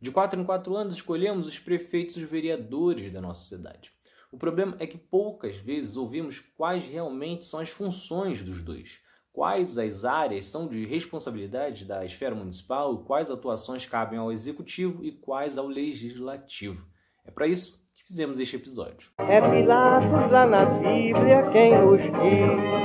De quatro em quatro anos escolhemos os prefeitos e os vereadores da nossa cidade. O problema é que poucas vezes ouvimos quais realmente são as funções dos dois, quais as áreas são de responsabilidade da esfera municipal, quais atuações cabem ao executivo e quais ao legislativo. É para isso que fizemos este episódio. É Pilatos lá na Bíblia quem nos diz,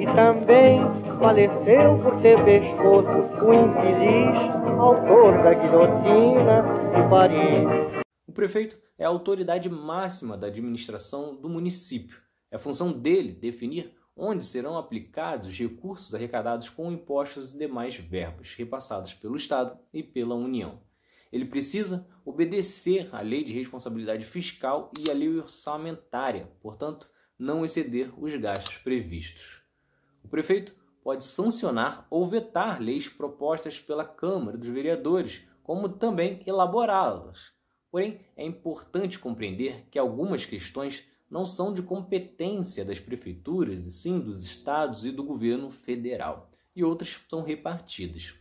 e também faleceu por ter pescoço o infeliz autor da guilhotina de Paris. O prefeito é a autoridade máxima da administração do município. É função dele definir onde serão aplicados os recursos arrecadados com impostos e demais verbas repassadas pelo Estado e pela União. Ele precisa obedecer à lei de responsabilidade fiscal e à lei orçamentária, portanto, não exceder os gastos previstos. O prefeito pode sancionar ou vetar leis propostas pela Câmara dos Vereadores, como também elaborá-las. Porém, é importante compreender que algumas questões não são de competência das prefeituras, e sim dos estados e do governo federal, e outras são repartidas.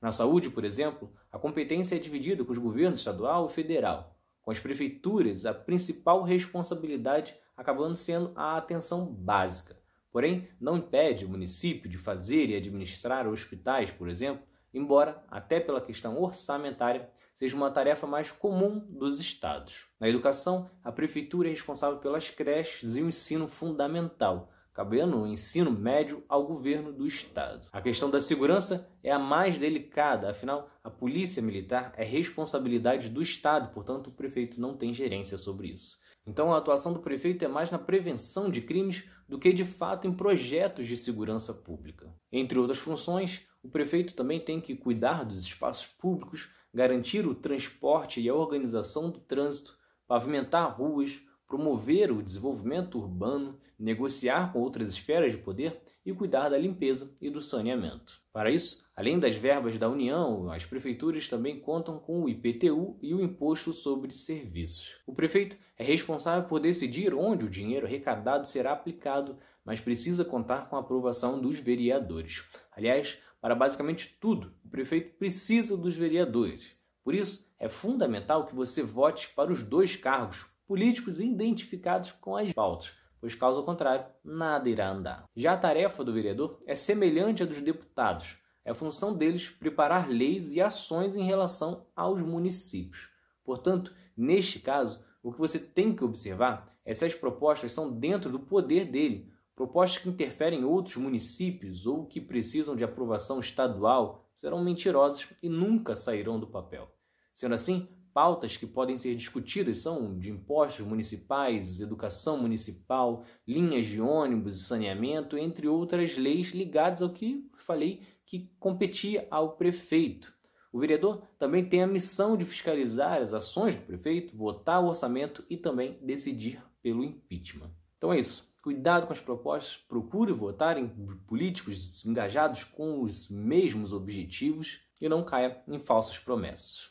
Na saúde, por exemplo, a competência é dividida com os governos estadual e federal, com as prefeituras a principal responsabilidade acabando sendo a atenção básica. Porém, não impede o município de fazer e administrar hospitais, por exemplo, embora, até pela questão orçamentária, seja uma tarefa mais comum dos estados. Na educação, a prefeitura é responsável pelas creches e o ensino fundamental, cabendo o ensino médio ao governo do estado. A questão da segurança é a mais delicada, afinal, a polícia militar é responsabilidade do estado, portanto, o prefeito não tem gerência sobre isso. Então, a atuação do prefeito é mais na prevenção de crimes do que de fato em projetos de segurança pública. Entre outras funções, o prefeito também tem que cuidar dos espaços públicos, garantir o transporte e a organização do trânsito, pavimentar ruas, promover o desenvolvimento urbano, negociar com outras esferas de poder e cuidar da limpeza e do saneamento. Para isso, além das verbas da União, as prefeituras também contam com o IPTU e o Imposto sobre Serviços. O prefeito é responsável por decidir onde o dinheiro arrecadado será aplicado, mas precisa contar com a aprovação dos vereadores. Aliás, para basicamente tudo, o prefeito precisa dos vereadores. Por isso, é fundamental que você vote para os dois cargos políticos identificados com as pautas, pois caso contrário, nada irá andar. Já a tarefa do vereador é semelhante à dos deputados. É função deles preparar leis e ações em relação aos municípios. Portanto, neste caso, o que você tem que observar é se as propostas são dentro do poder dele, Propostas que interferem em outros municípios ou que precisam de aprovação estadual serão mentirosas e nunca sairão do papel. Sendo assim, pautas que podem ser discutidas são de impostos municipais, educação municipal, linhas de ônibus e saneamento, entre outras leis ligadas ao que falei que competia ao prefeito. O vereador também tem a missão de fiscalizar as ações do prefeito, votar o orçamento e também decidir pelo impeachment. Então é isso. Cuidado com as propostas, procure votar em políticos engajados com os mesmos objetivos e não caia em falsas promessas.